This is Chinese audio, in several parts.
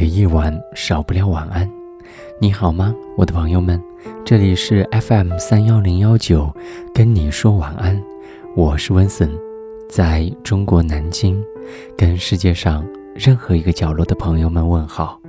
的夜晚少不了晚安。你好吗，我的朋友们？这里是 FM 三幺零幺九，跟你说晚安。我是温森，在中国南京，跟世界上任何一个角落的朋友们问好。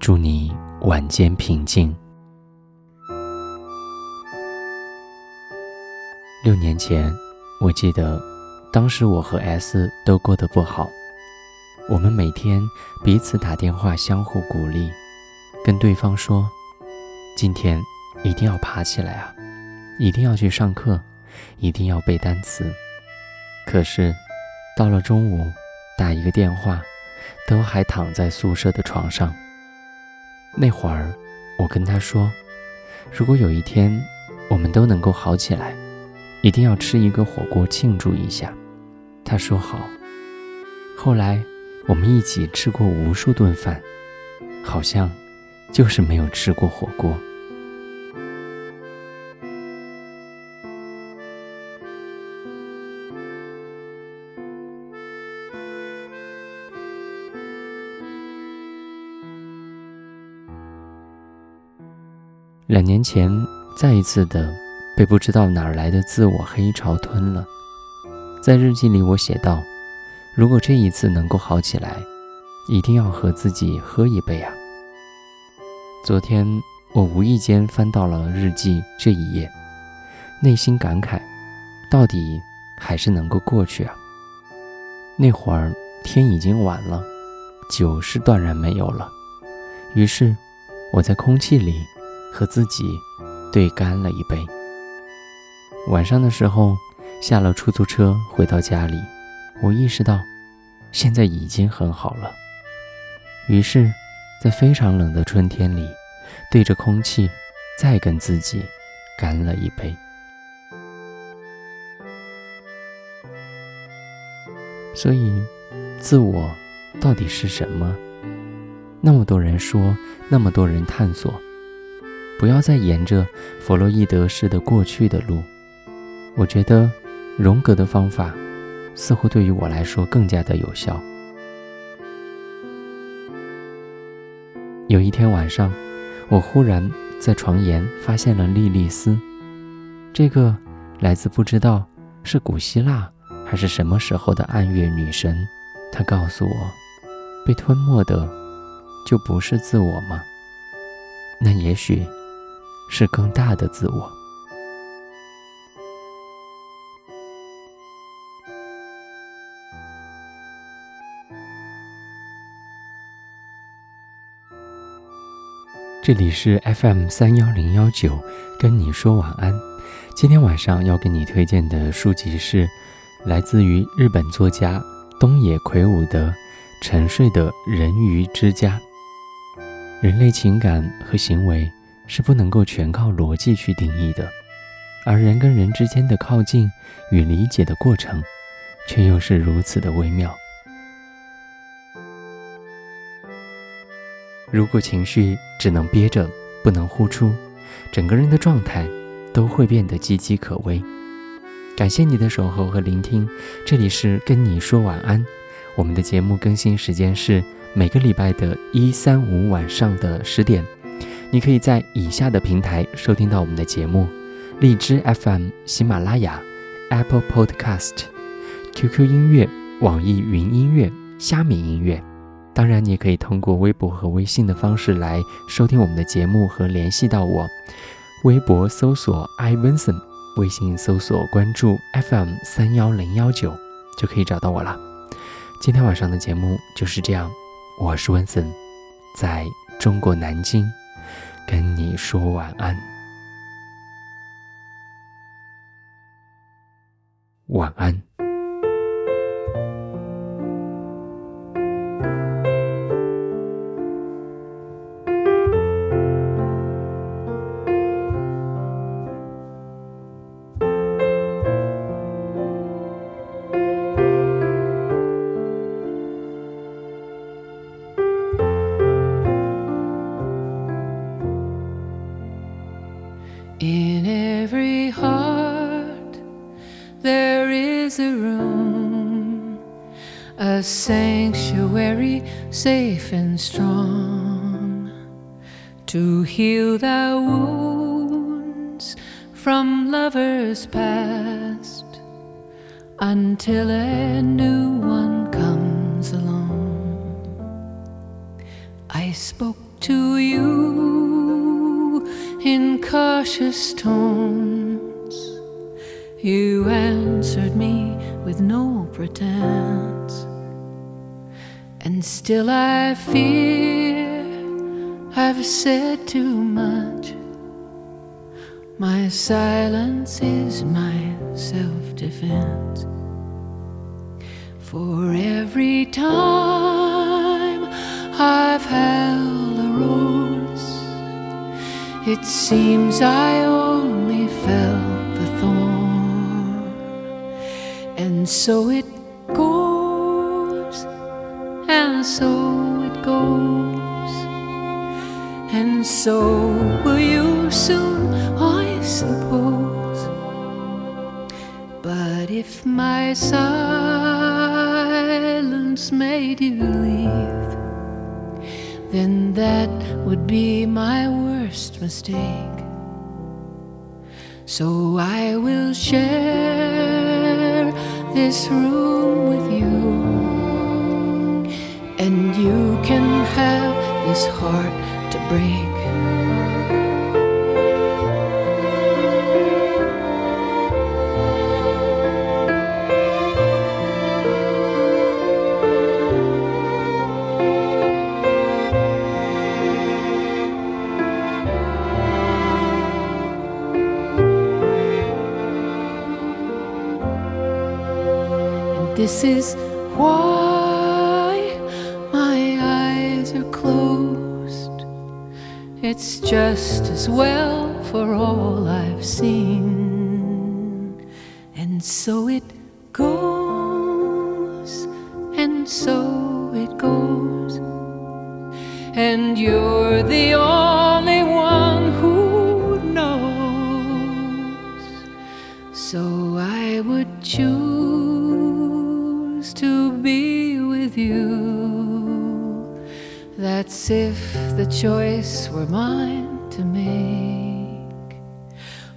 祝你晚间平静。六年前，我记得，当时我和 S 都过得不好。我们每天彼此打电话，相互鼓励，跟对方说：“今天一定要爬起来啊，一定要去上课，一定要背单词。”可是，到了中午，打一个电话，都还躺在宿舍的床上。那会儿，我跟他说：“如果有一天我们都能够好起来，一定要吃一个火锅庆祝一下。”他说好。后来。我们一起吃过无数顿饭，好像就是没有吃过火锅。两年前，再一次的被不知道哪儿来的自我黑潮吞了。在日记里，我写道。如果这一次能够好起来，一定要和自己喝一杯啊！昨天我无意间翻到了日记这一页，内心感慨：到底还是能够过去啊！那会儿天已经晚了，酒是断然没有了，于是我在空气里和自己对干了一杯。晚上的时候，下了出租车回到家里。我意识到，现在已经很好了。于是，在非常冷的春天里，对着空气，再跟自己干了一杯。所以，自我到底是什么？那么多人说，那么多人探索，不要再沿着弗洛伊德式的过去的路。我觉得，荣格的方法。似乎对于我来说更加的有效。有一天晚上，我忽然在床沿发现了莉莉丝，这个来自不知道是古希腊还是什么时候的暗月女神。她告诉我，被吞没的就不是自我吗？那也许是更大的自我。这里是 FM 三幺零幺九，跟你说晚安。今天晚上要给你推荐的书籍是来自于日本作家东野圭吾的《沉睡的人鱼之家》。人类情感和行为是不能够全靠逻辑去定义的，而人跟人之间的靠近与理解的过程，却又是如此的微妙。如果情绪只能憋着，不能呼出，整个人的状态都会变得岌岌可危。感谢你的守候和聆听，这里是跟你说晚安。我们的节目更新时间是每个礼拜的一三五晚上的十点。你可以在以下的平台收听到我们的节目：荔枝 FM、喜马拉雅、Apple Podcast、QQ 音乐、网易云音乐、虾米音乐。当然，你也可以通过微博和微信的方式来收听我们的节目和联系到我。微博搜索 iVinson，微信搜索关注 FM 三幺零幺九，就可以找到我了。今天晚上的节目就是这样，我是温森，在中国南京跟你说晚安，晚安。is a room, a sanctuary safe and strong to heal the wounds from lovers past until a new one comes along. I spoke to you in cautious tones you answered me with no pretense. And still I fear I've said too much. My silence is my self defense. For every time I've held a rose, it seems I so it goes, and so it goes, and so will you soon, I suppose. But if my silence made you leave, then that would be my worst mistake. So I will share this room with you, and you can have this heart to break. This is why my eyes are closed. It's just as well for all I've seen. And so it goes, and so it goes. And you're the only one who knows. So I would choose That's if the choice were mine to make.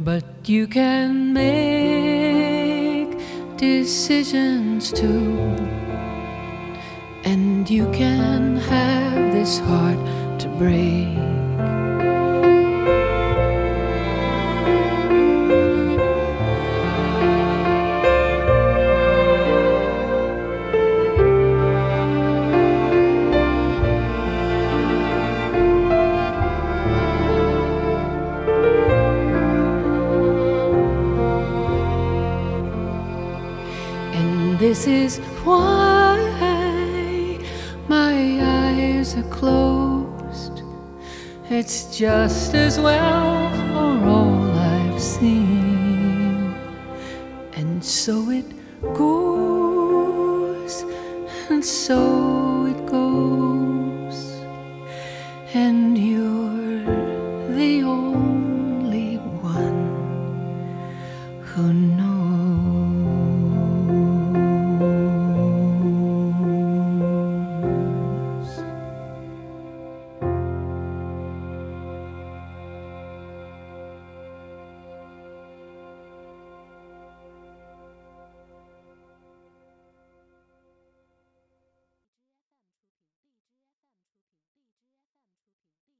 But you can make decisions too. And you can have this heart to break. This is why my eyes are closed. It's just as well for all I've seen. And so it goes, and so it goes.